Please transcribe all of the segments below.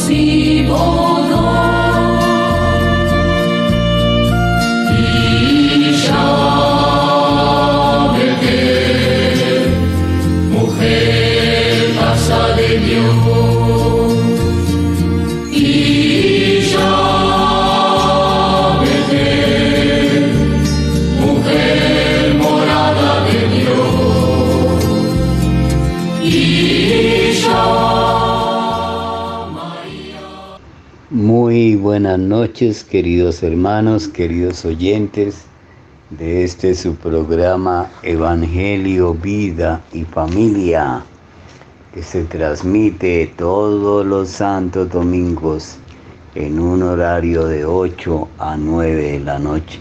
see boy. Queridos hermanos, queridos oyentes de este su programa Evangelio, Vida y Familia, que se transmite todos los santos domingos en un horario de 8 a 9 de la noche.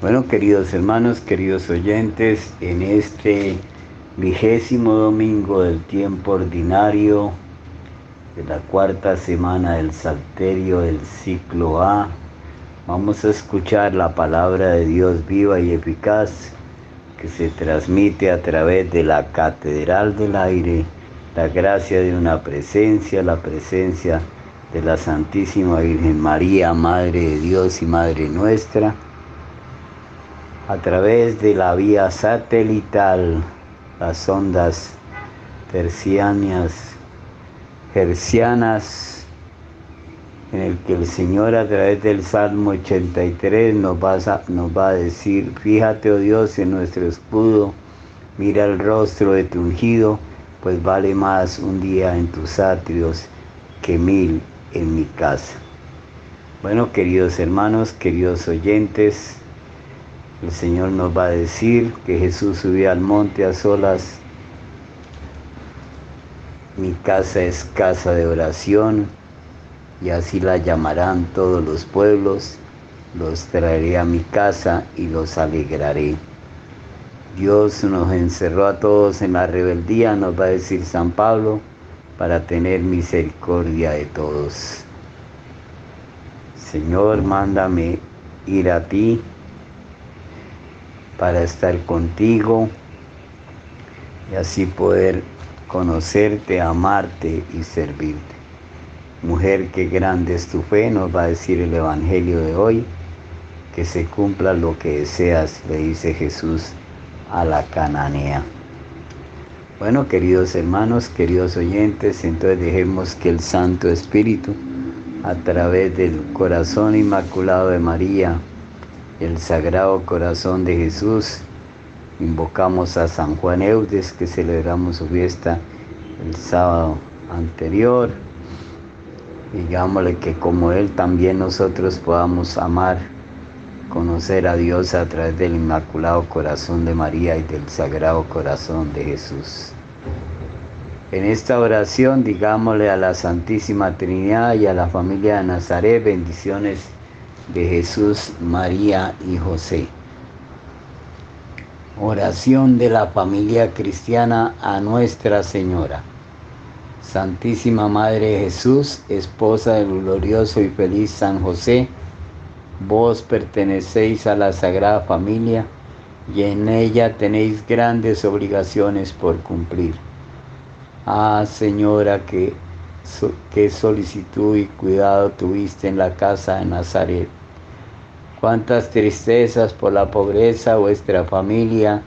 Bueno, queridos hermanos, queridos oyentes, en este vigésimo domingo del tiempo ordinario de la cuarta semana del Salterio del ciclo A, Vamos a escuchar la palabra de Dios viva y eficaz que se transmite a través de la Catedral del Aire, la gracia de una presencia, la presencia de la Santísima Virgen María, Madre de Dios y Madre nuestra, a través de la vía satelital, las ondas tercianas, hercianas, en el que el Señor a través del Salmo 83 nos va, a, nos va a decir, fíjate, oh Dios, en nuestro escudo, mira el rostro de tu ungido, pues vale más un día en tus atrios que mil en mi casa. Bueno, queridos hermanos, queridos oyentes, el Señor nos va a decir que Jesús subió al monte a solas. Mi casa es casa de oración y así la llamarán todos los pueblos, los traeré a mi casa y los alegraré. Dios nos encerró a todos en la rebeldía, nos va a decir San Pablo, para tener misericordia de todos. Señor, mándame ir a ti para estar contigo y así poder conocerte, amarte y servirte. Mujer, qué grande es tu fe, nos va a decir el Evangelio de hoy, que se cumpla lo que deseas, le dice Jesús a la cananea. Bueno, queridos hermanos, queridos oyentes, entonces dejemos que el Santo Espíritu, a través del corazón inmaculado de María, el Sagrado Corazón de Jesús, invocamos a San Juan Eudes, que celebramos su fiesta el sábado anterior, digámosle que como Él también nosotros podamos amar, conocer a Dios a través del Inmaculado Corazón de María y del Sagrado Corazón de Jesús. En esta oración digámosle a la Santísima Trinidad y a la familia de Nazaret bendiciones de Jesús, María y José. Oración de la familia cristiana a Nuestra Señora. Santísima Madre Jesús, esposa del glorioso y feliz San José, vos pertenecéis a la Sagrada Familia y en ella tenéis grandes obligaciones por cumplir. Ah, Señora, qué solicitud y cuidado tuviste en la casa de Nazaret. Cuántas tristezas por la pobreza de vuestra familia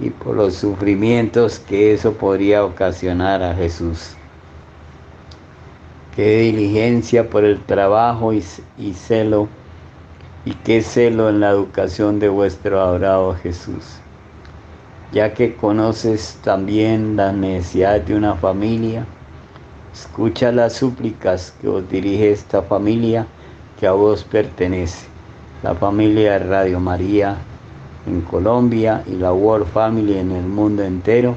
y por los sufrimientos que eso podría ocasionar a Jesús. Qué diligencia por el trabajo y, celo, y qué celo en la educación de vuestro adorado Jesús, ya que conoces también la necesidad de una familia, escucha las súplicas que os dirige esta familia que a vos pertenece, la familia de Radio María en Colombia y la World Family en el mundo entero.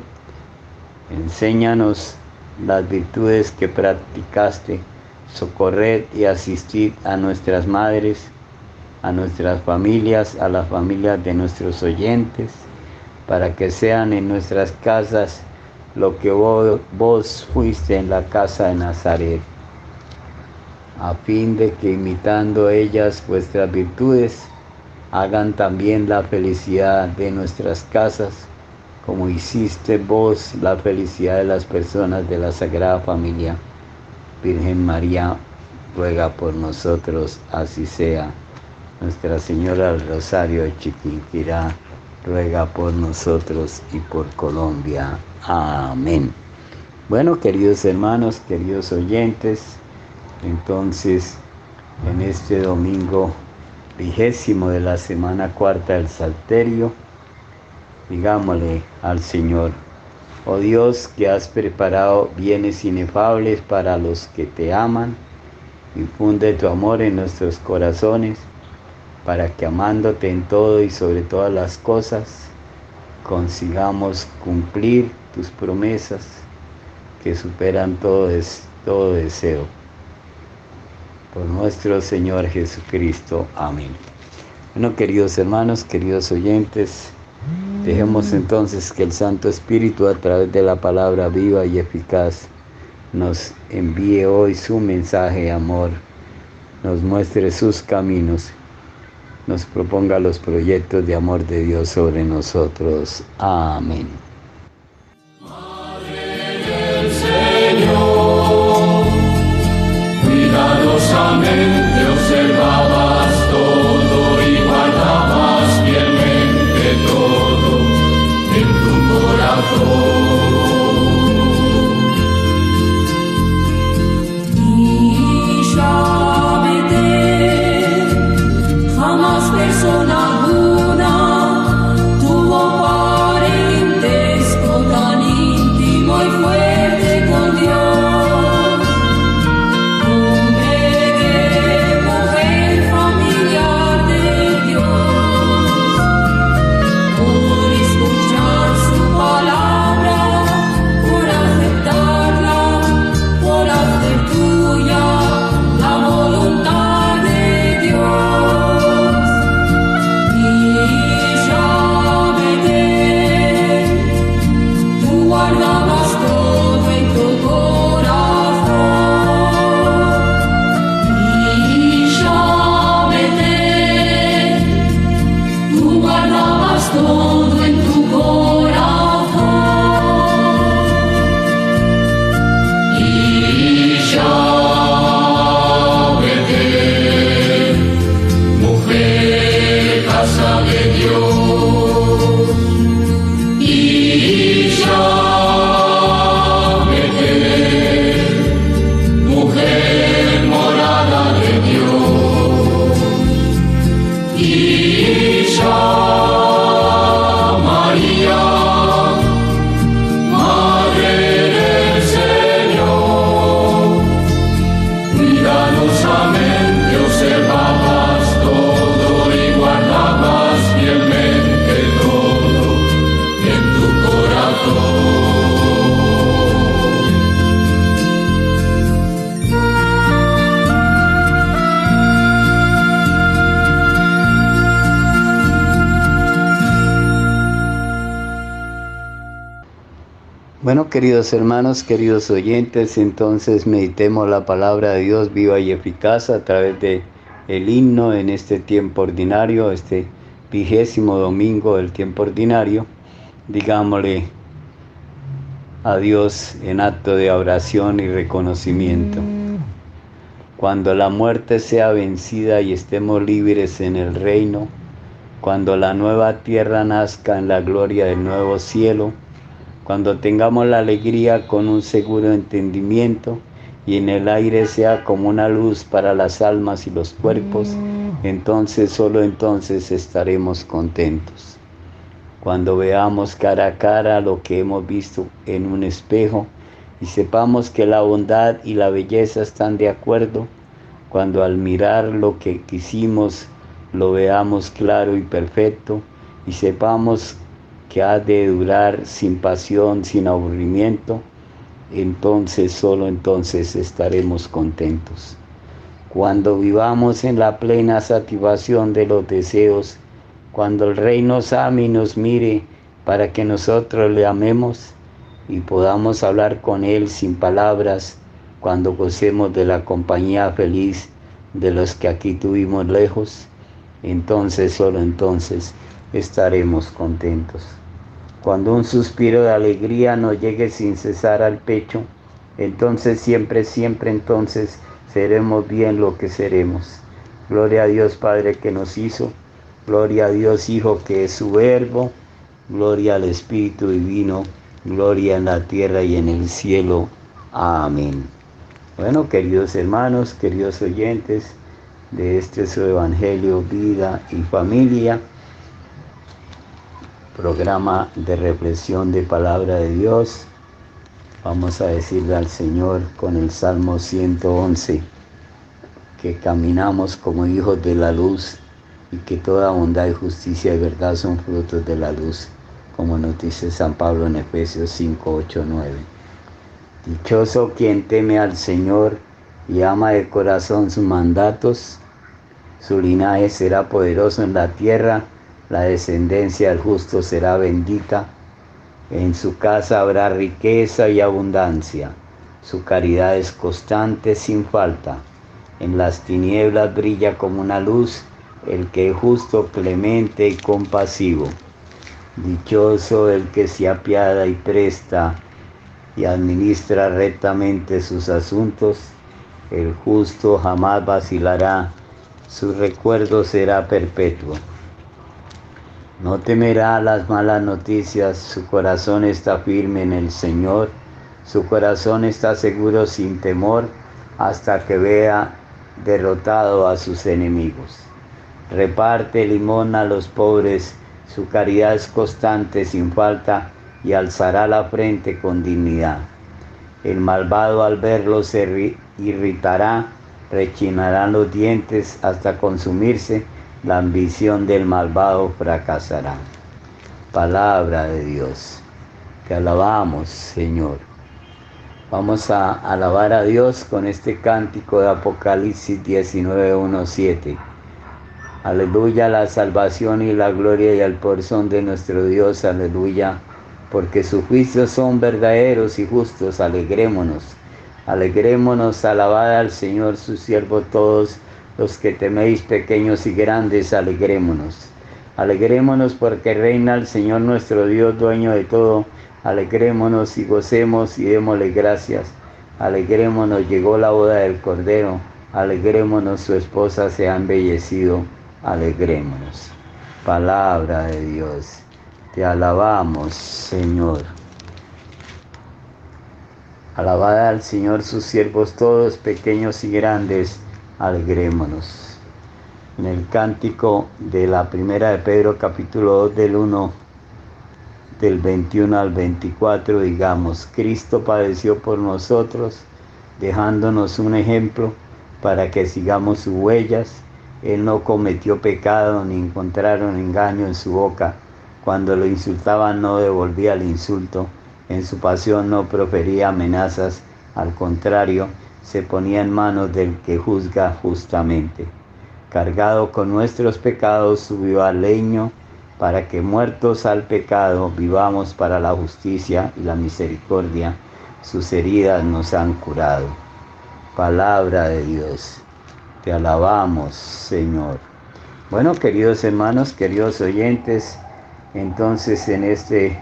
Enséñanos las virtudes que practicaste, socorred y asistid a nuestras madres, a nuestras familias, a las familias de nuestros oyentes, para que sean en nuestras casas lo que vos, vos fuiste en la casa de Nazaret, a fin de que imitando ellas vuestras virtudes, hagan también la felicidad de nuestras casas como hiciste vos la felicidad de las personas de la Sagrada Familia. Virgen María, ruega por nosotros, así sea. Nuestra Señora del Rosario de Chiquinquirá, ruega por nosotros y por Colombia. Amén. Bueno, queridos hermanos, queridos oyentes, entonces en este domingo vigésimo de la semana cuarta del Salterio, digámosle al Señor, oh Dios que has preparado bienes inefables para los que te aman, infunde tu amor en nuestros corazones para que amándote en todo y sobre todas las cosas, consigamos cumplir tus promesas que superan todo, todo deseo. Por nuestro Señor Jesucristo. Amén. Bueno, queridos hermanos, queridos oyentes, dejemos entonces que el Santo Espíritu a través de la palabra viva y eficaz nos envíe hoy su mensaje de amor, nos muestre sus caminos nos proponga los proyectos de amor de Dios sobre nosotros. Amén. Queridos hermanos, queridos oyentes, entonces meditemos la palabra de Dios viva y eficaz a través de el himno en este tiempo ordinario, este vigésimo domingo del tiempo ordinario. Digámosle a Dios en acto de oración y reconocimiento. Cuando la muerte sea vencida y estemos libres en el reino, cuando la nueva tierra nazca en la gloria del nuevo cielo, cuando tengamos la alegría con un seguro entendimiento y en el aire sea como una luz para las almas y los cuerpos, entonces solo entonces estaremos contentos. Cuando veamos cara a cara lo que hemos visto en un espejo y sepamos que la bondad y la belleza están de acuerdo, cuando al mirar lo que quisimos lo veamos claro y perfecto y sepamos que ha de durar sin pasión, sin aburrimiento, entonces solo entonces estaremos contentos. Cuando vivamos en la plena satisfacción de los deseos, cuando el Rey nos ame y nos mire para que nosotros le amemos y podamos hablar con Él sin palabras, cuando gocemos de la compañía feliz de los que aquí tuvimos lejos, entonces, solo entonces, estaremos contentos. Cuando un suspiro de alegría nos llegue sin cesar al pecho, entonces siempre, siempre, entonces seremos bien lo que seremos. Gloria a Dios Padre que nos hizo, Gloria a Dios Hijo que es su verbo. Gloria al Espíritu Divino. Gloria en la tierra y en el cielo. Amén. Bueno, queridos hermanos, queridos oyentes de este su Evangelio, vida y familia, programa de reflexión de palabra de Dios. Vamos a decirle al Señor con el Salmo 111 que caminamos como hijos de la luz y que toda bondad y justicia y verdad son frutos de la luz, como nos dice San Pablo en Efesios 5, 8, 9. Dichoso quien teme al Señor y ama de corazón sus mandatos, su linaje será poderoso en la tierra, la descendencia del justo será bendita, en su casa habrá riqueza y abundancia, su caridad es constante sin falta, en las tinieblas brilla como una luz el que es justo, clemente y compasivo. Dichoso el que se apiada y presta y administra rectamente sus asuntos. El justo jamás vacilará, su recuerdo será perpetuo. No temerá las malas noticias, su corazón está firme en el Señor, su corazón está seguro sin temor hasta que vea derrotado a sus enemigos reparte limón a los pobres, su caridad es constante sin falta y alzará la frente con dignidad. El malvado al verlo se irritará, rechinarán los dientes hasta consumirse, la ambición del malvado fracasará. Palabra de Dios. Te alabamos, Señor. Vamos a alabar a Dios con este cántico de Apocalipsis 19.1.7. Aleluya, la salvación y la gloria y el son de nuestro Dios, aleluya, porque sus juicios son verdaderos y justos, alegrémonos. Alegrémonos, alabad al Señor, sus siervos todos los que teméis pequeños y grandes, alegrémonos. Alegrémonos porque reina el Señor nuestro Dios, dueño de todo. Alegrémonos y gocemos y démosle gracias. Alegrémonos, llegó la boda del Cordero. Alegrémonos, su esposa se ha embellecido alegrémonos. Palabra de Dios, te alabamos, Señor. Alabada al Señor sus siervos todos, pequeños y grandes, alegrémonos. En el cántico de la primera de Pedro, capítulo 2, del 1, del 21 al 24, digamos, Cristo padeció por nosotros, dejándonos un ejemplo para que sigamos sus huellas él no cometió pecado ni encontraron engaño en su boca. Cuando lo insultaban no devolvía el insulto. En su pasión no profería amenazas. Al contrario, se ponía en manos del que juzga justamente. Cargado con nuestros pecados, subió al leño para que muertos al pecado vivamos para la justicia y la misericordia. Sus heridas nos han curado. Palabra de Dios. Te alabamos, Señor. Bueno, queridos hermanos, queridos oyentes, entonces en este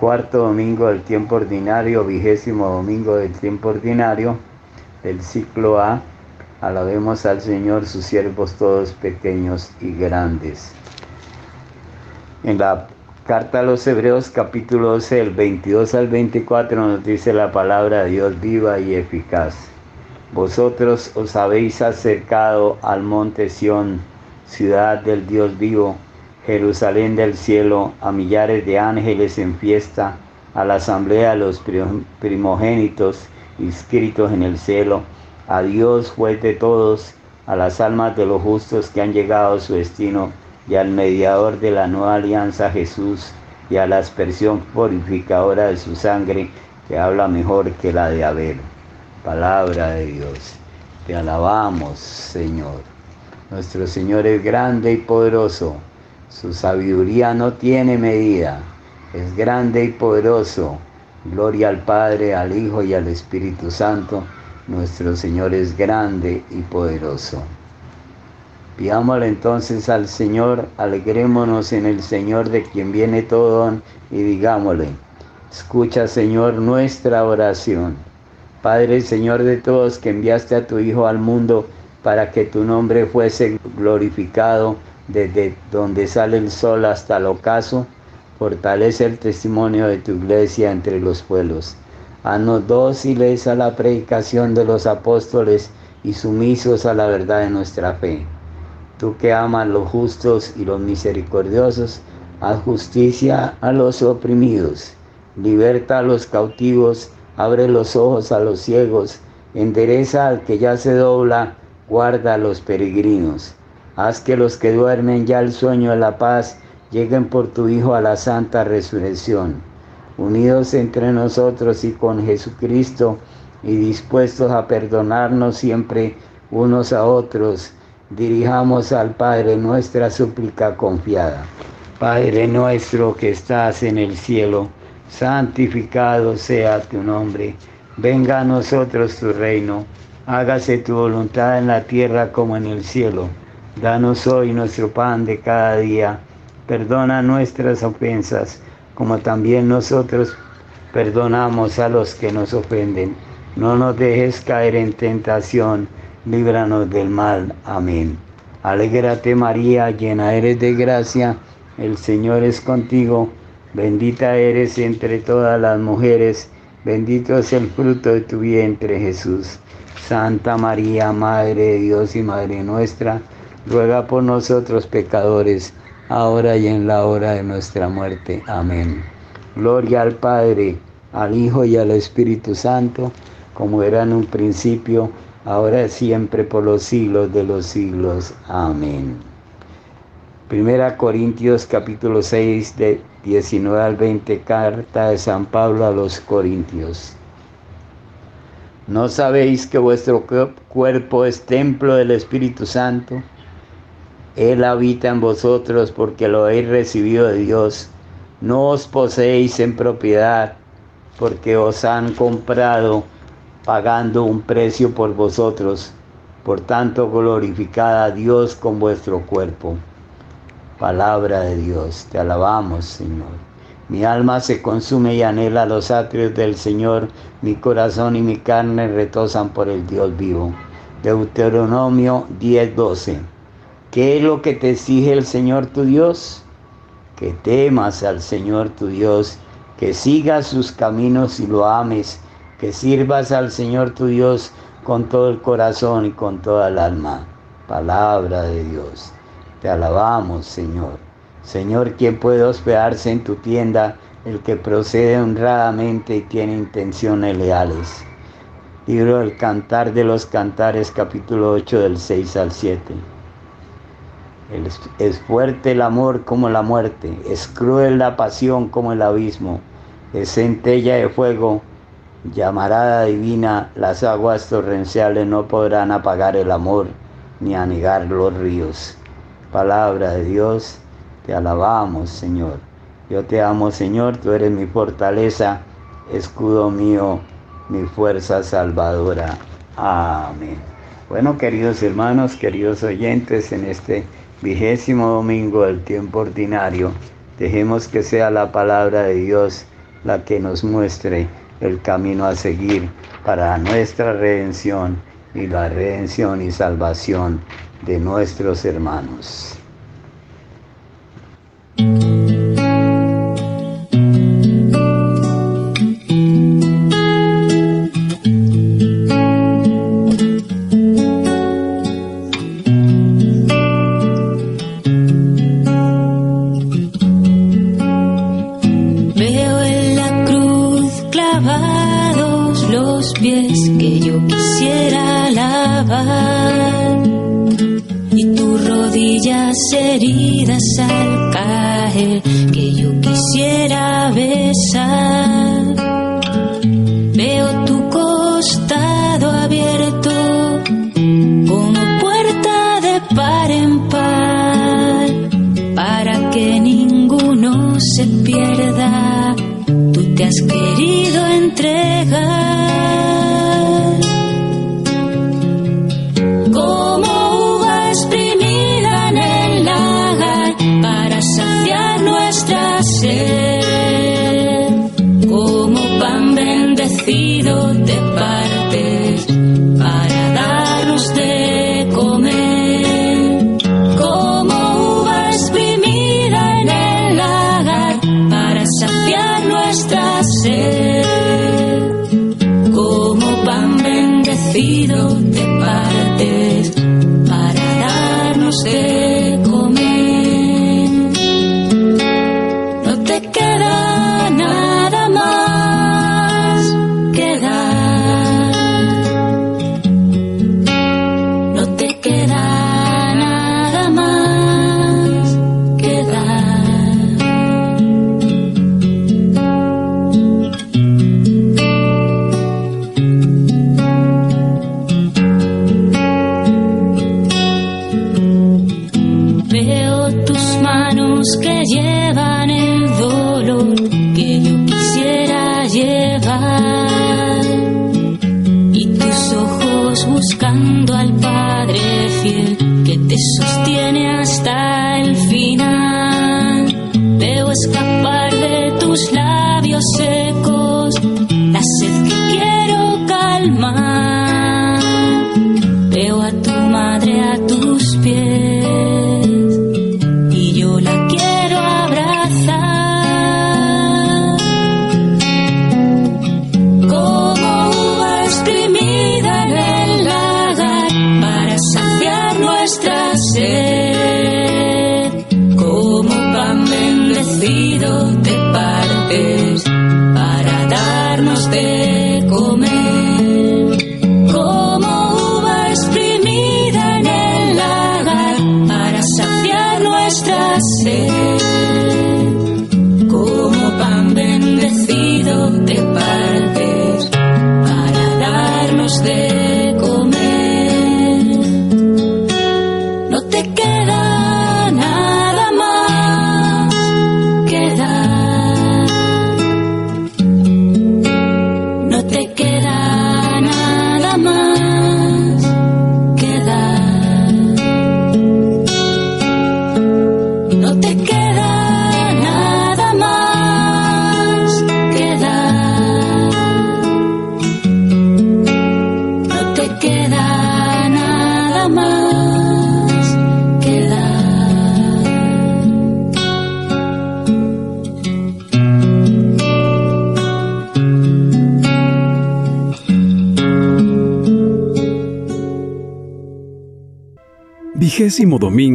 cuarto domingo del tiempo ordinario, vigésimo domingo del tiempo ordinario del ciclo A, alabemos al Señor, sus siervos todos pequeños y grandes. En la carta a los Hebreos capítulo 12, el 22 al 24 nos dice la palabra de Dios viva y eficaz vosotros os habéis acercado al monte Sión, ciudad del Dios vivo, Jerusalén del cielo, a millares de ángeles en fiesta, a la asamblea de los primogénitos inscritos en el cielo, a Dios juez de todos, a las almas de los justos que han llegado a su destino, y al mediador de la nueva alianza Jesús, y a la aspersión purificadora de su sangre, que habla mejor que la de Abel palabra de Dios. Te alabamos, Señor. Nuestro Señor es grande y poderoso. Su sabiduría no tiene medida. Es grande y poderoso. Gloria al Padre, al Hijo y al Espíritu Santo. Nuestro Señor es grande y poderoso. Pidámosle entonces al Señor, alegrémonos en el Señor de quien viene todo y digámosle, escucha Señor nuestra oración Padre Señor de todos, que enviaste a tu Hijo al mundo para que tu nombre fuese glorificado desde donde sale el sol hasta el ocaso, fortalece el testimonio de tu iglesia entre los pueblos. Haznos dóciles a la predicación de los apóstoles y sumisos a la verdad de nuestra fe. Tú que amas los justos y los misericordiosos, haz justicia a los oprimidos, liberta a los cautivos, abre los ojos a los ciegos, endereza al que ya se dobla, guarda a los peregrinos. Haz que los que duermen ya el sueño de la paz lleguen por tu Hijo a la santa resurrección. Unidos entre nosotros y con Jesucristo y dispuestos a perdonarnos siempre unos a otros, dirijamos al Padre nuestra súplica confiada. Padre nuestro que estás en el cielo, santificado sea tu nombre. Venga a nosotros tu reino. Hágase tu voluntad en la tierra como en el cielo. Danos hoy nuestro pan de cada día. Perdona nuestras ofensas, como también nosotros perdonamos a los que nos ofenden. No nos dejes caer en tentación, líbranos del mal. Amén. Alégrate María, llena eres de gracia, el Señor es contigo, bendita eres entre todas las mujeres, bendito es el fruto de tu vientre Jesús. Santa María, Madre de Dios y Madre nuestra, ruega por nosotros pecadores, ahora y en la hora de nuestra muerte. Amén. Gloria al Padre, al Hijo y al Espíritu Santo, como era en un principio, ahora y siempre, por los siglos de los siglos. Amén. Primera Corintios capítulo 6 de 19 al 20, carta de San Pablo a los Corintios. ¿No sabéis que vuestro cuerpo es templo del Espíritu Santo? Él habita en vosotros porque lo habéis recibido de Dios. No os poseéis en propiedad porque os han comprado pagando un precio por vosotros. Por tanto, glorificad a Dios con vuestro cuerpo. Palabra de Dios, te alabamos, Señor. Mi alma se consume y anhela los atrios del Señor, mi corazón y mi carne retosan por el Dios vivo. Deuteronomio 10:12. ¿Qué es lo que te exige el Señor tu Dios? Que temas al Señor tu Dios, que sigas sus caminos y lo ames, que sirvas al Señor tu Dios con todo el corazón y con toda el alma. Palabra de Dios. Te alabamos, Señor. Señor, ¿quién puede hospedarse en tu tienda? El que procede honradamente y tiene intenciones leales. Libro del Cantar de los Cantares, capítulo 8, del 6 al 7. Es fuerte el amor como la muerte, es cruel la pasión como el abismo, es centella de fuego, llamarada divina, las aguas torrenciales no podrán apagar el amor ni anegar los ríos. Palabra de Dios, te alabamos Señor. Yo te amo Señor, tú eres mi fortaleza, escudo mío, mi fuerza salvadora. Amén. Bueno, queridos hermanos, queridos oyentes, en este vigésimo domingo del tiempo ordinario, dejemos que sea la palabra de Dios la que nos muestre el camino a seguir para nuestra redención y la redención y salvación de nuestros hermanos. Que ninguno se pierda. Tú te has querido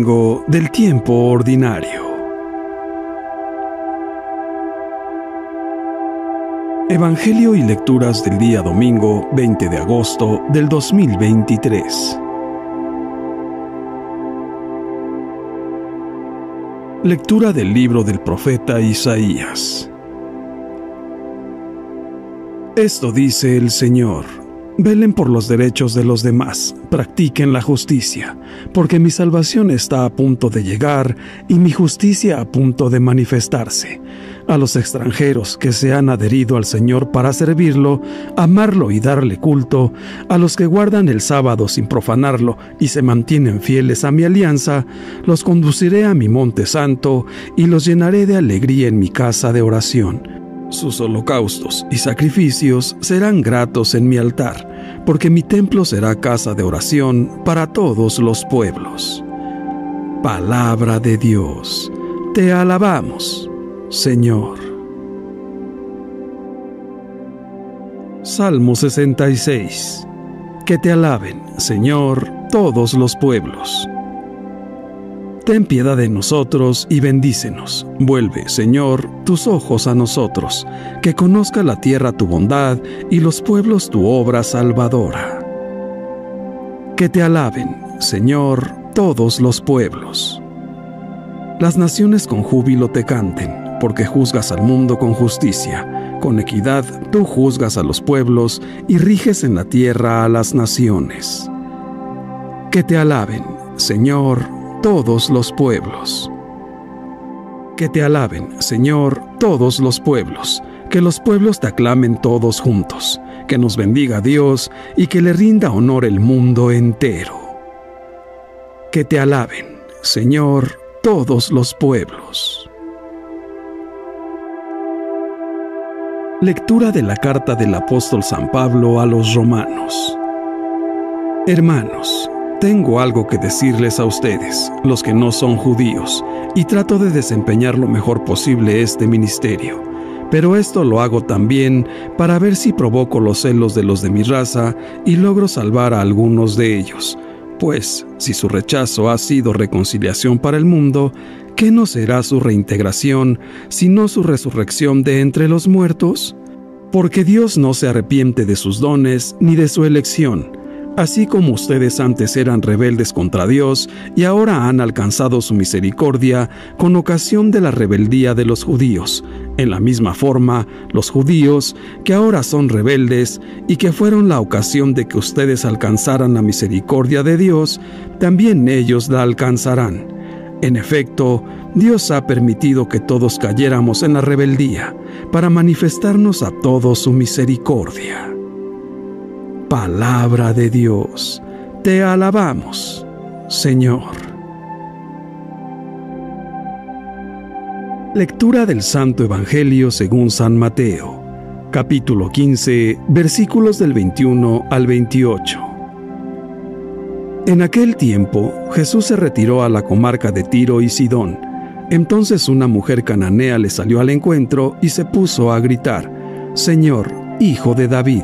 del tiempo ordinario. Evangelio y lecturas del día domingo 20 de agosto del 2023. Lectura del libro del profeta Isaías. Esto dice el Señor. Velen por los derechos de los demás, practiquen la justicia, porque mi salvación está a punto de llegar y mi justicia a punto de manifestarse. A los extranjeros que se han adherido al Señor para servirlo, amarlo y darle culto, a los que guardan el sábado sin profanarlo y se mantienen fieles a mi alianza, los conduciré a mi monte santo y los llenaré de alegría en mi casa de oración. Sus holocaustos y sacrificios serán gratos en mi altar, porque mi templo será casa de oración para todos los pueblos. Palabra de Dios, te alabamos, Señor. Salmo 66. Que te alaben, Señor, todos los pueblos. Ten piedad de nosotros y bendícenos. Vuelve, Señor, tus ojos a nosotros, que conozca la tierra tu bondad y los pueblos tu obra salvadora. Que te alaben, Señor, todos los pueblos. Las naciones con júbilo te canten, porque juzgas al mundo con justicia. Con equidad tú juzgas a los pueblos y riges en la tierra a las naciones. Que te alaben, Señor, todos los pueblos. Que te alaben, Señor, todos los pueblos, que los pueblos te aclamen todos juntos, que nos bendiga Dios y que le rinda honor el mundo entero. Que te alaben, Señor, todos los pueblos. Lectura de la carta del apóstol San Pablo a los romanos. Hermanos, tengo algo que decirles a ustedes, los que no son judíos, y trato de desempeñar lo mejor posible este ministerio. pero esto lo hago también para ver si provoco los celos de los de mi raza y logro salvar a algunos de ellos. Pues, si su rechazo ha sido reconciliación para el mundo, ¿qué no será su reintegración, sino su resurrección de entre los muertos? Porque Dios no se arrepiente de sus dones ni de su elección Así como ustedes antes eran rebeldes contra Dios y ahora han alcanzado su misericordia con ocasión de la rebeldía de los judíos, en la misma forma, los judíos, que ahora son rebeldes y que fueron la ocasión de que ustedes alcanzaran la misericordia de Dios, también ellos la alcanzarán. En efecto, Dios ha permitido que todos cayéramos en la rebeldía, para manifestarnos a todos su misericordia. Palabra de Dios, te alabamos, Señor. Lectura del Santo Evangelio según San Mateo, capítulo 15, versículos del 21 al 28. En aquel tiempo Jesús se retiró a la comarca de Tiro y Sidón. Entonces una mujer cananea le salió al encuentro y se puso a gritar, Señor, Hijo de David,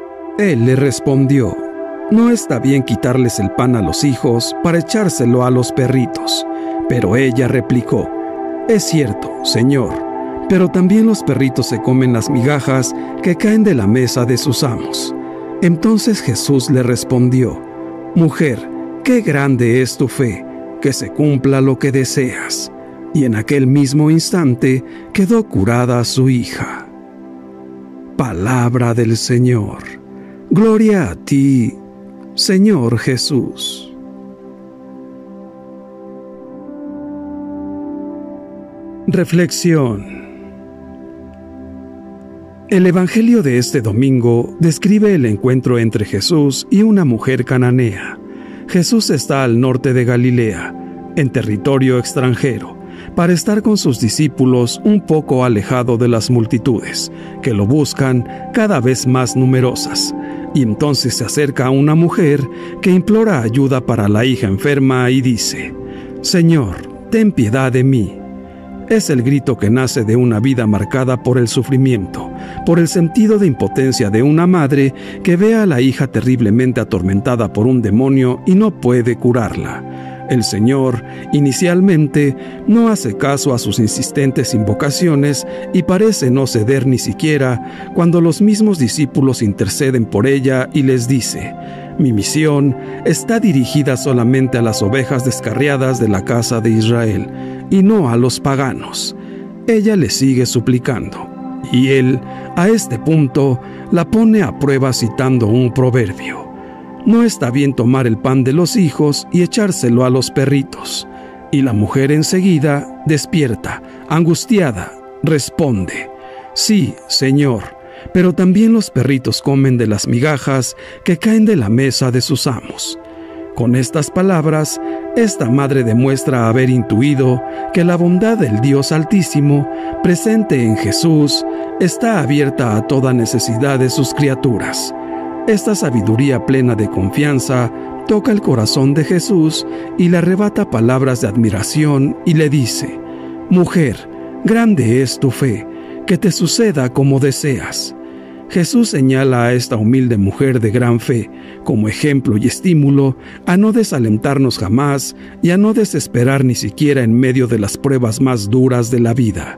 Él le respondió, No está bien quitarles el pan a los hijos para echárselo a los perritos. Pero ella replicó, Es cierto, Señor, pero también los perritos se comen las migajas que caen de la mesa de sus amos. Entonces Jesús le respondió, Mujer, qué grande es tu fe, que se cumpla lo que deseas. Y en aquel mismo instante quedó curada su hija. Palabra del Señor. Gloria a ti, Señor Jesús. Reflexión El Evangelio de este domingo describe el encuentro entre Jesús y una mujer cananea. Jesús está al norte de Galilea, en territorio extranjero, para estar con sus discípulos un poco alejado de las multitudes, que lo buscan cada vez más numerosas y entonces se acerca a una mujer que implora ayuda para la hija enferma y dice, Señor, ten piedad de mí. Es el grito que nace de una vida marcada por el sufrimiento, por el sentido de impotencia de una madre que ve a la hija terriblemente atormentada por un demonio y no puede curarla. El Señor, inicialmente, no hace caso a sus insistentes invocaciones y parece no ceder ni siquiera cuando los mismos discípulos interceden por ella y les dice, mi misión está dirigida solamente a las ovejas descarriadas de la casa de Israel y no a los paganos. Ella le sigue suplicando, y él, a este punto, la pone a prueba citando un proverbio. No está bien tomar el pan de los hijos y echárselo a los perritos. Y la mujer enseguida, despierta, angustiada, responde, Sí, Señor, pero también los perritos comen de las migajas que caen de la mesa de sus amos. Con estas palabras, esta madre demuestra haber intuido que la bondad del Dios Altísimo, presente en Jesús, está abierta a toda necesidad de sus criaturas esta sabiduría plena de confianza toca el corazón de Jesús y le arrebata palabras de admiración y le dice, Mujer, grande es tu fe, que te suceda como deseas. Jesús señala a esta humilde mujer de gran fe como ejemplo y estímulo a no desalentarnos jamás y a no desesperar ni siquiera en medio de las pruebas más duras de la vida.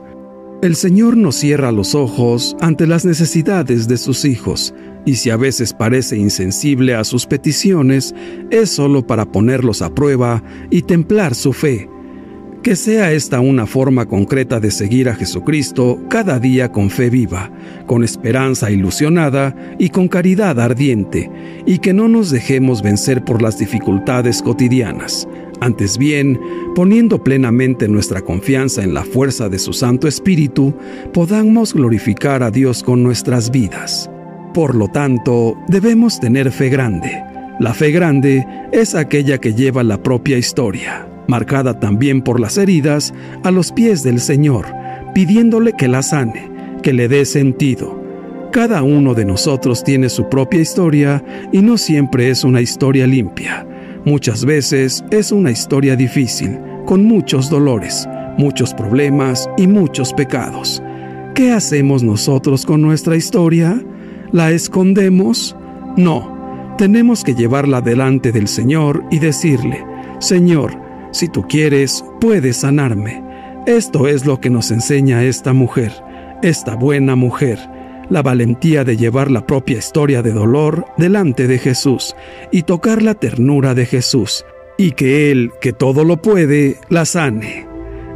El Señor nos cierra los ojos ante las necesidades de sus hijos, y si a veces parece insensible a sus peticiones, es solo para ponerlos a prueba y templar su fe. Que sea esta una forma concreta de seguir a Jesucristo cada día con fe viva, con esperanza ilusionada y con caridad ardiente, y que no nos dejemos vencer por las dificultades cotidianas. Antes bien, poniendo plenamente nuestra confianza en la fuerza de su Santo Espíritu, podamos glorificar a Dios con nuestras vidas. Por lo tanto, debemos tener fe grande. La fe grande es aquella que lleva la propia historia, marcada también por las heridas, a los pies del Señor, pidiéndole que la sane, que le dé sentido. Cada uno de nosotros tiene su propia historia y no siempre es una historia limpia. Muchas veces es una historia difícil, con muchos dolores, muchos problemas y muchos pecados. ¿Qué hacemos nosotros con nuestra historia? ¿La escondemos? No, tenemos que llevarla delante del Señor y decirle, Señor, si tú quieres, puedes sanarme. Esto es lo que nos enseña esta mujer, esta buena mujer la valentía de llevar la propia historia de dolor delante de Jesús y tocar la ternura de Jesús, y que Él, que todo lo puede, la sane.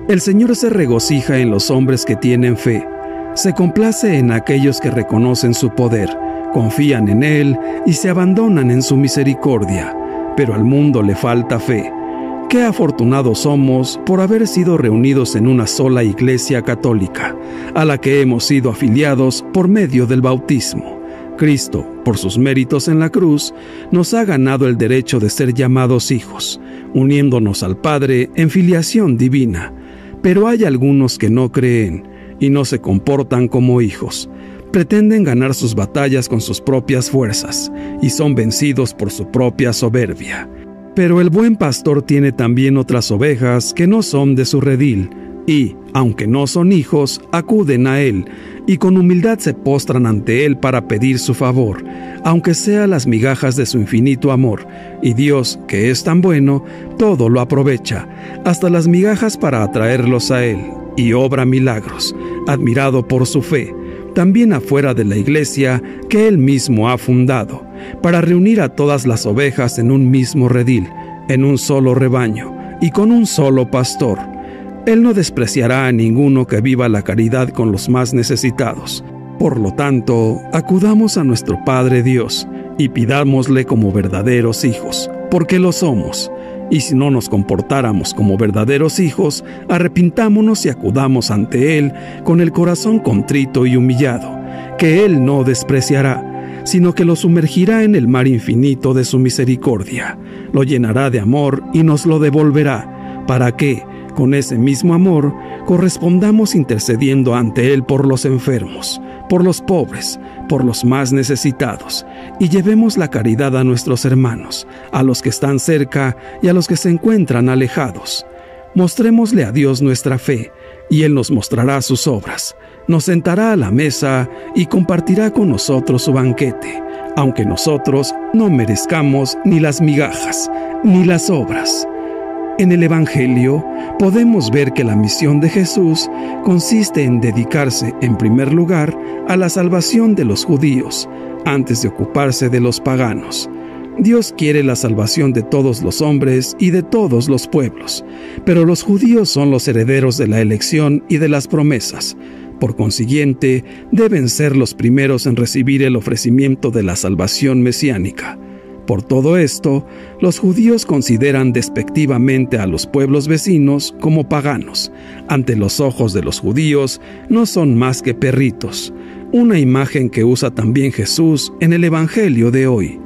El Señor se regocija en los hombres que tienen fe, se complace en aquellos que reconocen su poder, confían en Él y se abandonan en su misericordia, pero al mundo le falta fe. Qué afortunados somos por haber sido reunidos en una sola iglesia católica, a la que hemos sido afiliados por medio del bautismo. Cristo, por sus méritos en la cruz, nos ha ganado el derecho de ser llamados hijos, uniéndonos al Padre en filiación divina. Pero hay algunos que no creen y no se comportan como hijos. Pretenden ganar sus batallas con sus propias fuerzas y son vencidos por su propia soberbia. Pero el buen pastor tiene también otras ovejas que no son de su redil, y, aunque no son hijos, acuden a él, y con humildad se postran ante él para pedir su favor, aunque sea las migajas de su infinito amor, y Dios, que es tan bueno, todo lo aprovecha, hasta las migajas para atraerlos a él, y obra milagros, admirado por su fe, también afuera de la iglesia que él mismo ha fundado, para reunir a todas las ovejas en un mismo redil, en un solo rebaño y con un solo pastor. Él no despreciará a ninguno que viva la caridad con los más necesitados. Por lo tanto, acudamos a nuestro Padre Dios y pidámosle como verdaderos hijos, porque lo somos y si no nos comportáramos como verdaderos hijos, arrepintámonos y acudamos ante Él con el corazón contrito y humillado, que Él no despreciará, sino que lo sumergirá en el mar infinito de su misericordia, lo llenará de amor y nos lo devolverá, para que, con ese mismo amor, correspondamos intercediendo ante Él por los enfermos, por los pobres, por los más necesitados, y llevemos la caridad a nuestros hermanos, a los que están cerca y a los que se encuentran alejados. Mostrémosle a Dios nuestra fe, y Él nos mostrará sus obras, nos sentará a la mesa y compartirá con nosotros su banquete, aunque nosotros no merezcamos ni las migajas, ni las obras. En el Evangelio podemos ver que la misión de Jesús consiste en dedicarse, en primer lugar, a la salvación de los judíos, antes de ocuparse de los paganos. Dios quiere la salvación de todos los hombres y de todos los pueblos, pero los judíos son los herederos de la elección y de las promesas. Por consiguiente, deben ser los primeros en recibir el ofrecimiento de la salvación mesiánica. Por todo esto, los judíos consideran despectivamente a los pueblos vecinos como paganos. Ante los ojos de los judíos no son más que perritos, una imagen que usa también Jesús en el Evangelio de hoy.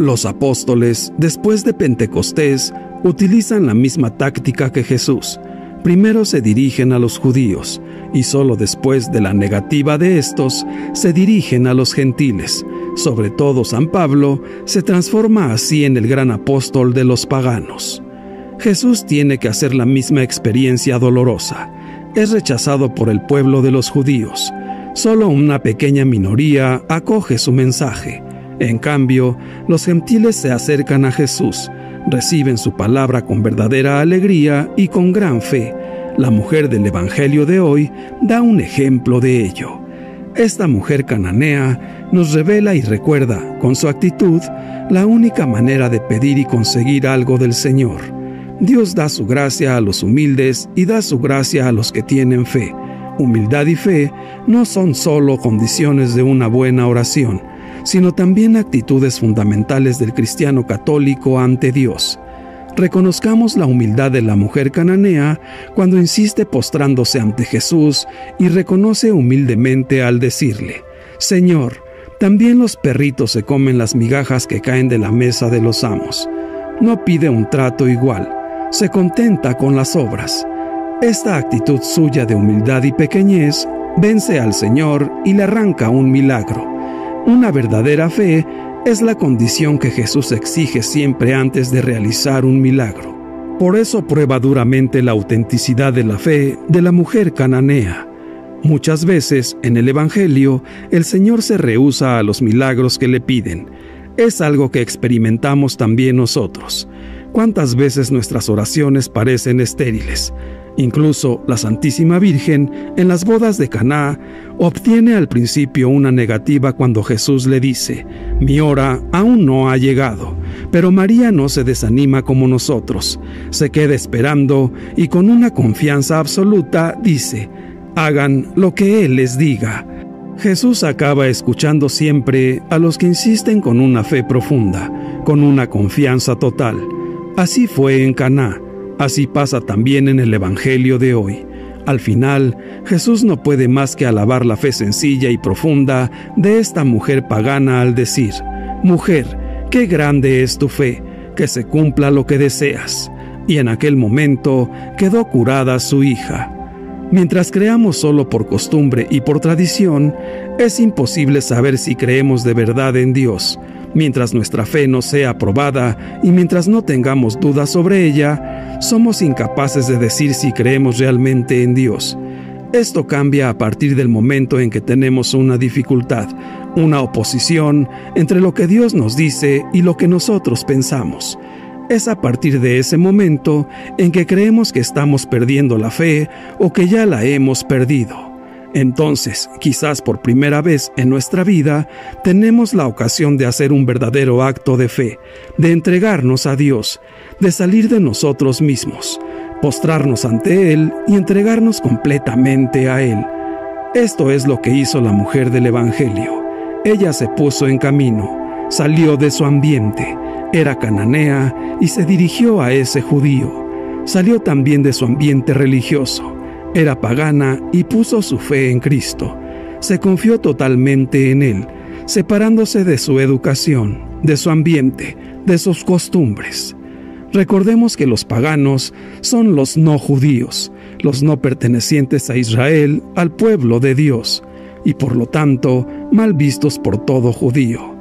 Los apóstoles, después de Pentecostés, utilizan la misma táctica que Jesús. Primero se dirigen a los judíos y solo después de la negativa de estos se dirigen a los gentiles sobre todo San Pablo, se transforma así en el gran apóstol de los paganos. Jesús tiene que hacer la misma experiencia dolorosa. Es rechazado por el pueblo de los judíos. Solo una pequeña minoría acoge su mensaje. En cambio, los gentiles se acercan a Jesús, reciben su palabra con verdadera alegría y con gran fe. La mujer del Evangelio de hoy da un ejemplo de ello. Esta mujer cananea nos revela y recuerda, con su actitud, la única manera de pedir y conseguir algo del Señor. Dios da su gracia a los humildes y da su gracia a los que tienen fe. Humildad y fe no son solo condiciones de una buena oración, sino también actitudes fundamentales del cristiano católico ante Dios. Reconozcamos la humildad de la mujer cananea cuando insiste postrándose ante Jesús y reconoce humildemente al decirle, Señor, también los perritos se comen las migajas que caen de la mesa de los amos. No pide un trato igual, se contenta con las obras. Esta actitud suya de humildad y pequeñez vence al Señor y le arranca un milagro. Una verdadera fe es la condición que Jesús exige siempre antes de realizar un milagro. Por eso prueba duramente la autenticidad de la fe de la mujer cananea. Muchas veces en el Evangelio el Señor se rehúsa a los milagros que le piden. Es algo que experimentamos también nosotros. ¿Cuántas veces nuestras oraciones parecen estériles? Incluso la Santísima Virgen, en las bodas de Caná, obtiene al principio una negativa cuando Jesús le dice: Mi hora aún no ha llegado. Pero María no se desanima como nosotros, se queda esperando y con una confianza absoluta dice: Hagan lo que Él les diga. Jesús acaba escuchando siempre a los que insisten con una fe profunda, con una confianza total. Así fue en Caná. Así pasa también en el Evangelio de hoy. Al final, Jesús no puede más que alabar la fe sencilla y profunda de esta mujer pagana al decir, Mujer, qué grande es tu fe, que se cumpla lo que deseas. Y en aquel momento quedó curada su hija. Mientras creamos solo por costumbre y por tradición, es imposible saber si creemos de verdad en Dios. Mientras nuestra fe no sea probada y mientras no tengamos dudas sobre ella, somos incapaces de decir si creemos realmente en Dios. Esto cambia a partir del momento en que tenemos una dificultad, una oposición entre lo que Dios nos dice y lo que nosotros pensamos. Es a partir de ese momento en que creemos que estamos perdiendo la fe o que ya la hemos perdido. Entonces, quizás por primera vez en nuestra vida, tenemos la ocasión de hacer un verdadero acto de fe, de entregarnos a Dios, de salir de nosotros mismos, postrarnos ante Él y entregarnos completamente a Él. Esto es lo que hizo la mujer del Evangelio. Ella se puso en camino, salió de su ambiente, era cananea y se dirigió a ese judío. Salió también de su ambiente religioso. Era pagana y puso su fe en Cristo. Se confió totalmente en Él, separándose de su educación, de su ambiente, de sus costumbres. Recordemos que los paganos son los no judíos, los no pertenecientes a Israel, al pueblo de Dios, y por lo tanto mal vistos por todo judío.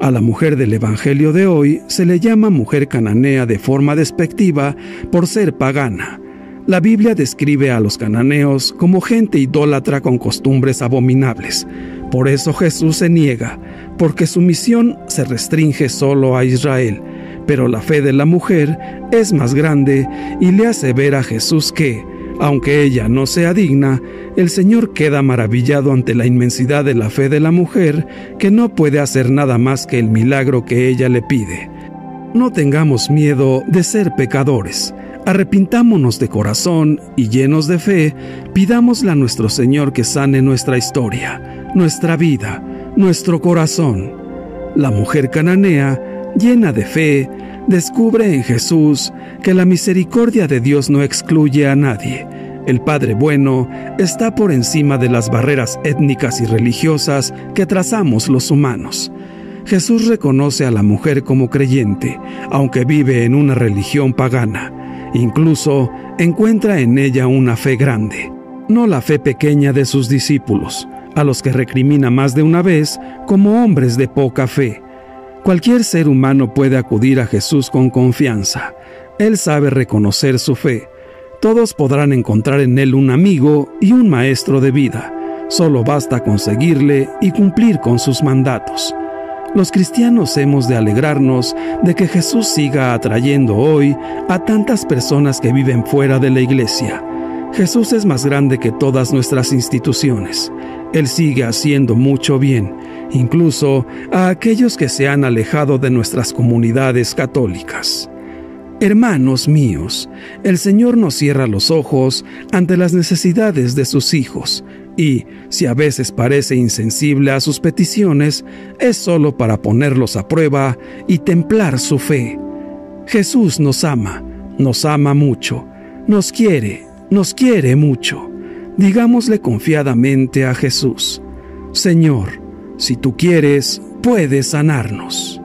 A la mujer del Evangelio de hoy se le llama mujer cananea de forma despectiva por ser pagana. La Biblia describe a los cananeos como gente idólatra con costumbres abominables. Por eso Jesús se niega, porque su misión se restringe solo a Israel. Pero la fe de la mujer es más grande y le hace ver a Jesús que, aunque ella no sea digna, el Señor queda maravillado ante la inmensidad de la fe de la mujer, que no puede hacer nada más que el milagro que ella le pide. No tengamos miedo de ser pecadores. Arrepintámonos de corazón y llenos de fe, pidámosle a nuestro Señor que sane nuestra historia, nuestra vida, nuestro corazón. La mujer cananea, llena de fe, descubre en Jesús que la misericordia de Dios no excluye a nadie. El Padre bueno está por encima de las barreras étnicas y religiosas que trazamos los humanos. Jesús reconoce a la mujer como creyente, aunque vive en una religión pagana. Incluso encuentra en ella una fe grande, no la fe pequeña de sus discípulos, a los que recrimina más de una vez como hombres de poca fe. Cualquier ser humano puede acudir a Jesús con confianza. Él sabe reconocer su fe. Todos podrán encontrar en Él un amigo y un maestro de vida. Solo basta conseguirle y cumplir con sus mandatos. Los cristianos hemos de alegrarnos de que Jesús siga atrayendo hoy a tantas personas que viven fuera de la iglesia. Jesús es más grande que todas nuestras instituciones. Él sigue haciendo mucho bien, incluso a aquellos que se han alejado de nuestras comunidades católicas. Hermanos míos, el Señor nos cierra los ojos ante las necesidades de sus hijos y, si a veces parece insensible a sus peticiones, es solo para ponerlos a prueba y templar su fe. Jesús nos ama, nos ama mucho, nos quiere, nos quiere mucho. Digámosle confiadamente a Jesús, Señor, si tú quieres, puedes sanarnos.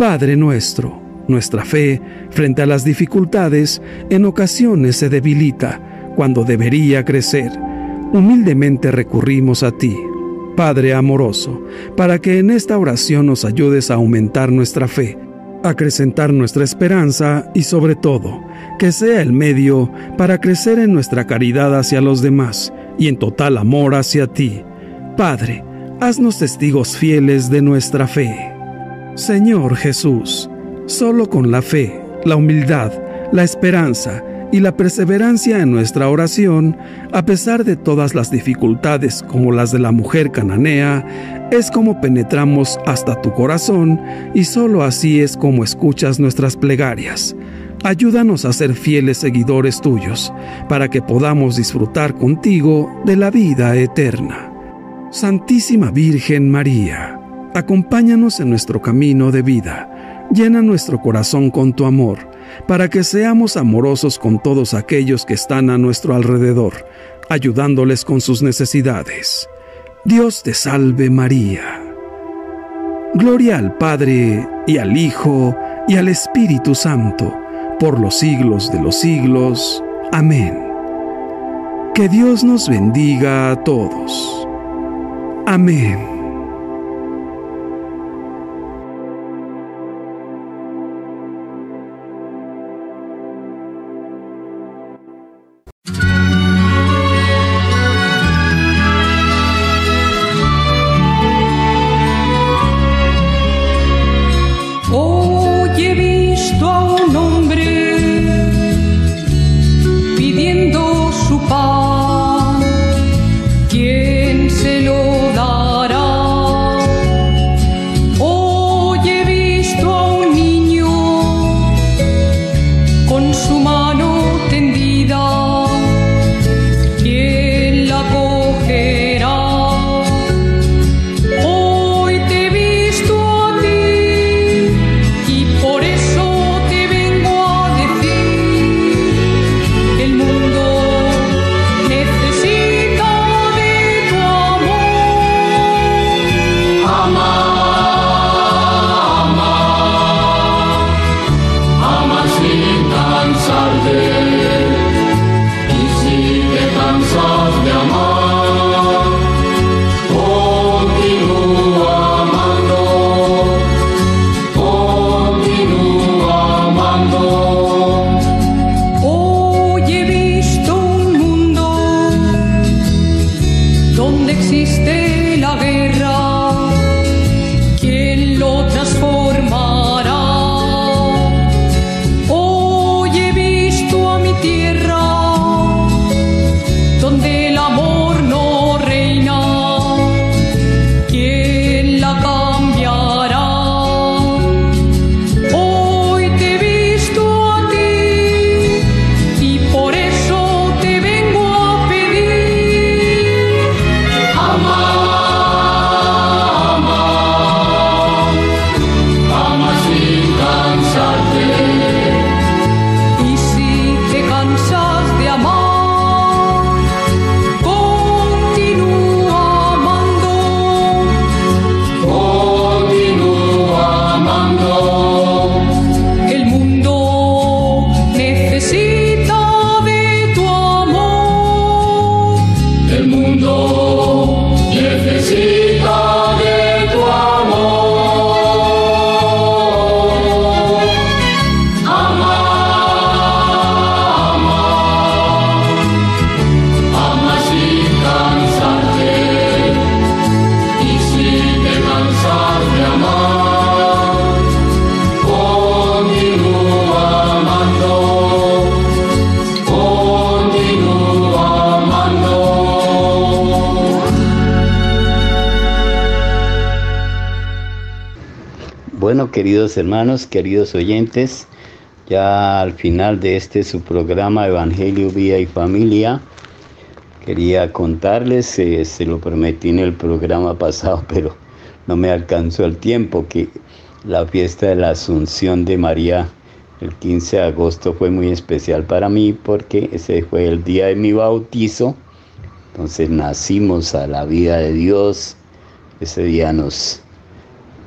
Padre nuestro, nuestra fe frente a las dificultades en ocasiones se debilita cuando debería crecer. Humildemente recurrimos a ti, Padre amoroso, para que en esta oración nos ayudes a aumentar nuestra fe, acrecentar nuestra esperanza y sobre todo, que sea el medio para crecer en nuestra caridad hacia los demás y en total amor hacia ti. Padre, haznos testigos fieles de nuestra fe. Señor Jesús, solo con la fe, la humildad, la esperanza y la perseverancia en nuestra oración, a pesar de todas las dificultades como las de la mujer cananea, es como penetramos hasta tu corazón y solo así es como escuchas nuestras plegarias. Ayúdanos a ser fieles seguidores tuyos, para que podamos disfrutar contigo de la vida eterna. Santísima Virgen María, acompáñanos en nuestro camino de vida, llena nuestro corazón con tu amor, para que seamos amorosos con todos aquellos que están a nuestro alrededor, ayudándoles con sus necesidades. Dios te salve María. Gloria al Padre y al Hijo y al Espíritu Santo, por los siglos de los siglos. Amén. Que Dios nos bendiga a todos. Amén. Queridos hermanos, queridos oyentes, ya al final de este su programa Evangelio, Vida y Familia, quería contarles, eh, se lo prometí en el programa pasado, pero no me alcanzó el tiempo, que la fiesta de la Asunción de María El 15 de agosto fue muy especial para mí porque ese fue el día de mi bautizo. Entonces nacimos a la vida de Dios. Ese día nos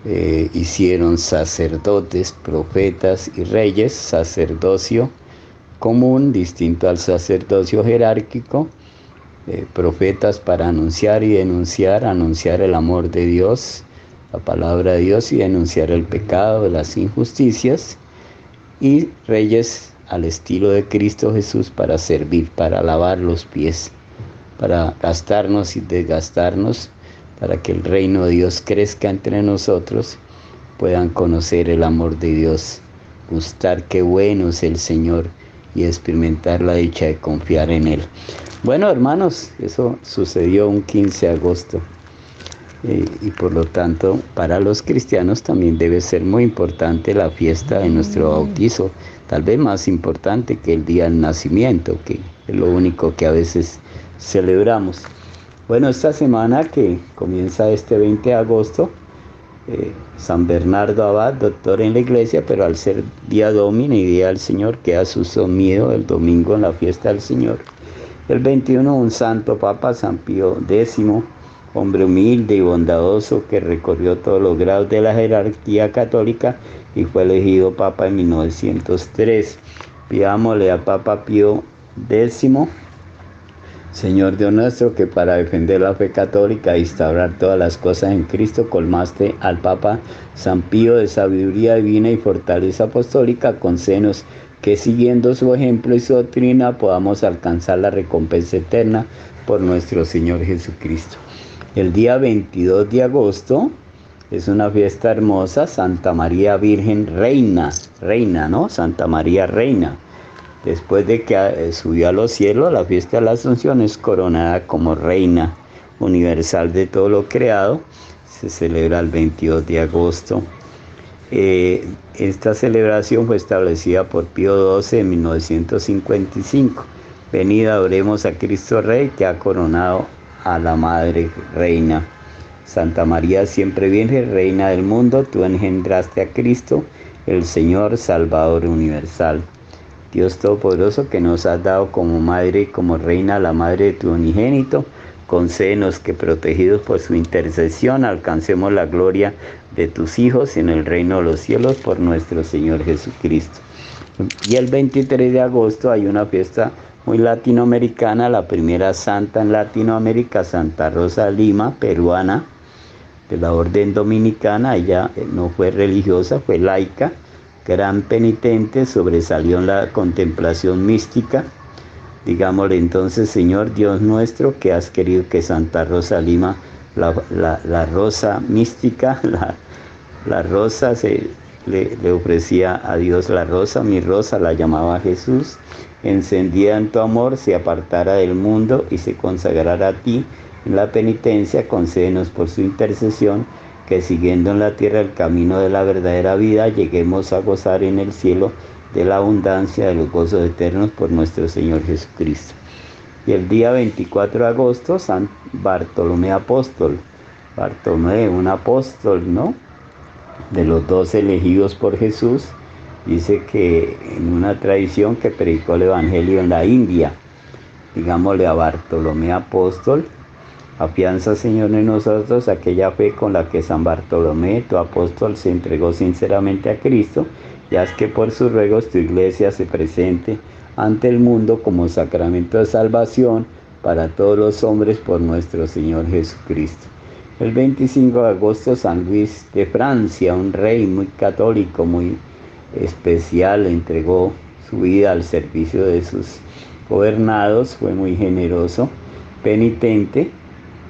eh, hicieron sacerdotes, profetas y reyes, sacerdocio común, distinto al sacerdocio jerárquico, eh, profetas para anunciar y denunciar, anunciar el amor de Dios, la palabra de Dios y denunciar el pecado, las injusticias y reyes al estilo de Cristo Jesús para servir, para lavar los pies, para gastarnos y desgastarnos, para que el reino de Dios crezca entre nosotros, puedan conocer el amor de Dios, gustar qué bueno es el Señor y experimentar la dicha de confiar en Él. Bueno, hermanos, eso sucedió un 15 de agosto. Eh, y por lo tanto para los cristianos también debe ser muy importante la fiesta de nuestro bautizo, tal vez más importante que el día del nacimiento, que es lo único que a veces celebramos. Bueno, esta semana que comienza este 20 de agosto, eh, San Bernardo Abad, doctor en la iglesia, pero al ser día domini y día del Señor, queda sumido el domingo en la fiesta del Señor. El 21, un santo papa, San Pío X, hombre humilde y bondadoso que recorrió todos los grados de la jerarquía católica y fue elegido papa en 1903. Pidámosle a Papa Pío X, Señor Dios nuestro, que para defender la fe católica e instaurar todas las cosas en Cristo, colmaste al Papa San Pío de sabiduría divina y fortaleza apostólica, con senos que siguiendo su ejemplo y su doctrina podamos alcanzar la recompensa eterna por nuestro Señor Jesucristo. El día 22 de agosto es una fiesta hermosa, Santa María Virgen Reina, Reina, ¿no? Santa María Reina. Después de que eh, subió a los cielos, la fiesta de la Asunción es coronada como Reina Universal de todo lo creado. Se celebra el 22 de agosto. Eh, esta celebración fue establecida por Pío XII en 1955. Venida, oremos a Cristo Rey que ha coronado a la Madre Reina. Santa María, siempre Virgen, Reina del mundo, tú engendraste a Cristo, el Señor Salvador Universal. Dios Todopoderoso que nos has dado como Madre y como Reina la Madre de tu unigénito, concédenos que protegidos por su intercesión alcancemos la gloria de tus hijos en el reino de los cielos por nuestro Señor Jesucristo. Y el 23 de agosto hay una fiesta muy latinoamericana, la primera santa en Latinoamérica, Santa Rosa Lima, peruana, de la orden dominicana, ella no fue religiosa, fue laica, gran penitente, sobresalió en la contemplación mística. Digámosle entonces, Señor Dios nuestro, que has querido que Santa Rosa Lima, la, rosa mística, la, la rosa, se, le, le ofrecía a Dios la rosa, mi rosa la llamaba Jesús, encendida en tu amor, se apartara del mundo y se consagrara a ti en la penitencia, concédenos por su intercesión, que siguiendo en la tierra el camino de la verdadera vida, lleguemos a gozar en el cielo de la abundancia de los gozos eternos por nuestro Señor Jesucristo. Y el día 24 de agosto, San Bartolomé Apóstol. Bartolomé, un apóstol, ¿no? De los dos elegidos por Jesús, dice que en una tradición que predicó el Evangelio en la India, digámosle a Bartolomé apóstol, afianza Señor en nosotros aquella fe con la que San Bartolomé, tu apóstol, se entregó sinceramente a Cristo, ya es que por sus ruegos tu iglesia se presente ante el mundo como sacramento de salvación para todos los hombres por nuestro Señor Jesucristo. El 25 de agosto San Luis de Francia, un rey muy católico, muy especial, entregó su vida al servicio de sus gobernados, fue muy generoso, penitente,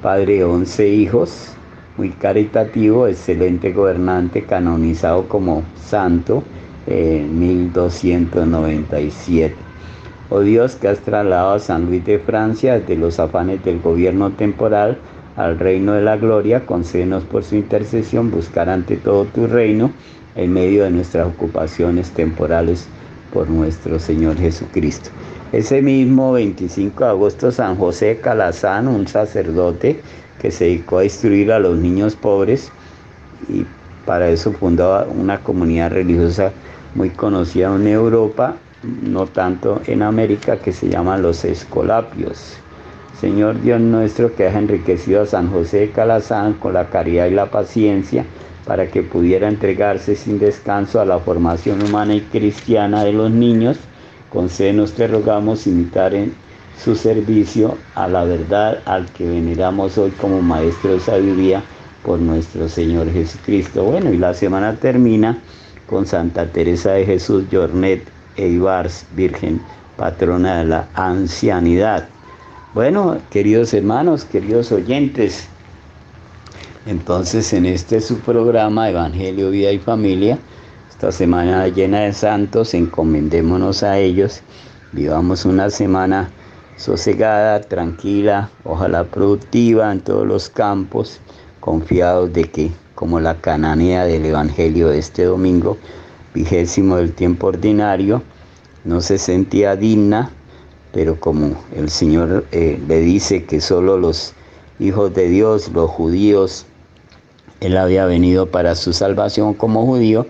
padre de 11 hijos, muy caritativo, excelente gobernante, canonizado como santo en 1297. Oh Dios que has trasladado a San Luis de Francia desde los afanes del gobierno temporal al reino de la gloria, concédenos por su intercesión buscar ante todo tu reino en medio de nuestras ocupaciones temporales por nuestro Señor Jesucristo. Ese mismo 25 de agosto, San José Calazán, un sacerdote que se dedicó a instruir a los niños pobres y para eso fundó una comunidad religiosa muy conocida en Europa, no tanto en América, que se llaman los escolapios. Señor Dios nuestro, que has enriquecido a San José de Calazán con la caridad y la paciencia, para que pudiera entregarse sin descanso a la formación humana y cristiana de los niños, concédenos te rogamos imitar en su servicio a la verdad al que veneramos hoy como Maestro de Sabiduría por nuestro Señor Jesucristo. Bueno, y la semana termina con Santa Teresa de Jesús Jornet Eibars, Virgen, patrona de la ancianidad. Bueno, queridos hermanos, queridos oyentes, entonces en este su programa Evangelio, Vida y Familia, esta semana llena de santos, encomendémonos a ellos, vivamos una semana sosegada, tranquila, ojalá productiva en todos los campos, confiados de que, como la cananea del Evangelio de este domingo, vigésimo del tiempo ordinario, no se sentía digna, pero como el Señor eh, le dice que solo los hijos de Dios, los judíos, Él había venido para su salvación como judío,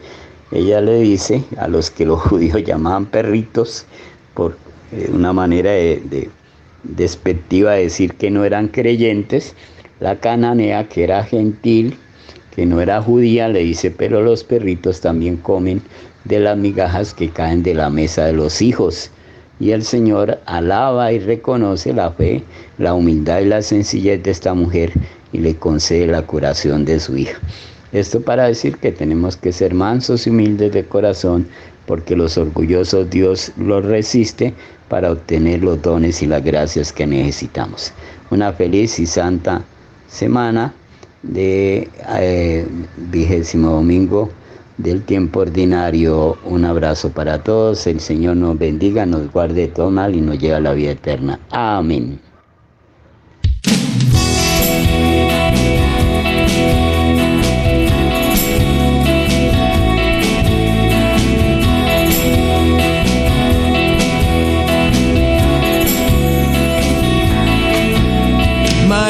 ella le dice a los que los judíos llamaban perritos, por eh, una manera de, de despectiva de decir que no eran creyentes, la cananea, que era gentil, que no era judía, le dice, pero los perritos también comen de las migajas que caen de la mesa de los hijos. Y el Señor alaba y reconoce la fe, la humildad y la sencillez de esta mujer y le concede la curación de su hija. Esto para decir que tenemos que ser mansos y humildes de corazón, porque los orgullosos Dios los resiste para obtener los dones y las gracias que necesitamos. Una feliz y santa semana de eh, vigésimo domingo del tiempo ordinario. Un abrazo para todos. El Señor nos bendiga, nos guarde todo mal y nos lleve a la vida eterna. Amén.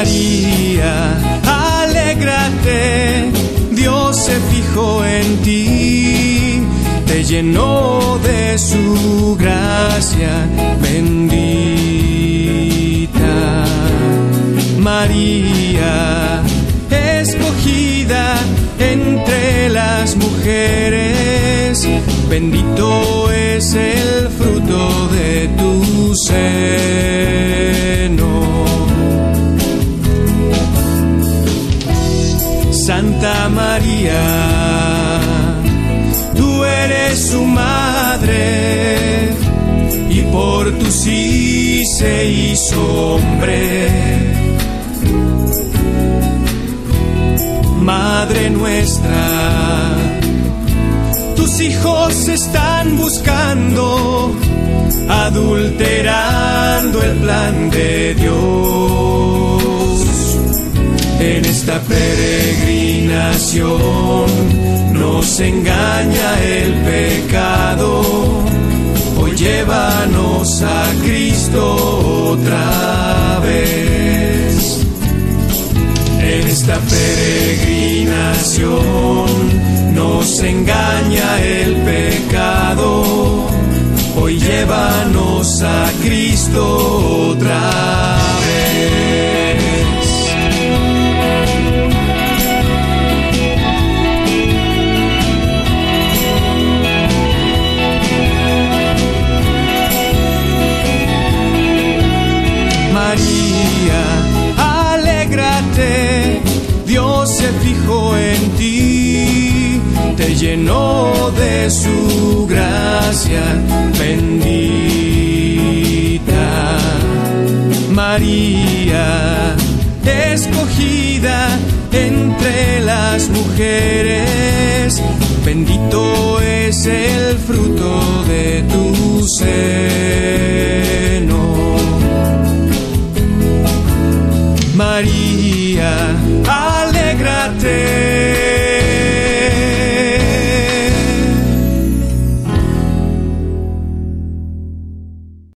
María, alégrate, Dios se fijó en ti, te llenó de su gracia bendita. María, escogida entre las mujeres, bendito es el fruto de tu seno. Santa María, tú eres su madre y por tu sí se hizo hombre. Madre nuestra, tus hijos están buscando, adulterando el plan de Dios en esta peregrinación nos engaña el pecado. Hoy llévanos a Cristo otra vez. En esta peregrinación nos engaña el pecado. Hoy llévanos a Cristo otra vez. llenó de su gracia bendita. María, escogida entre las mujeres, bendito es el fruto de tu seno. María,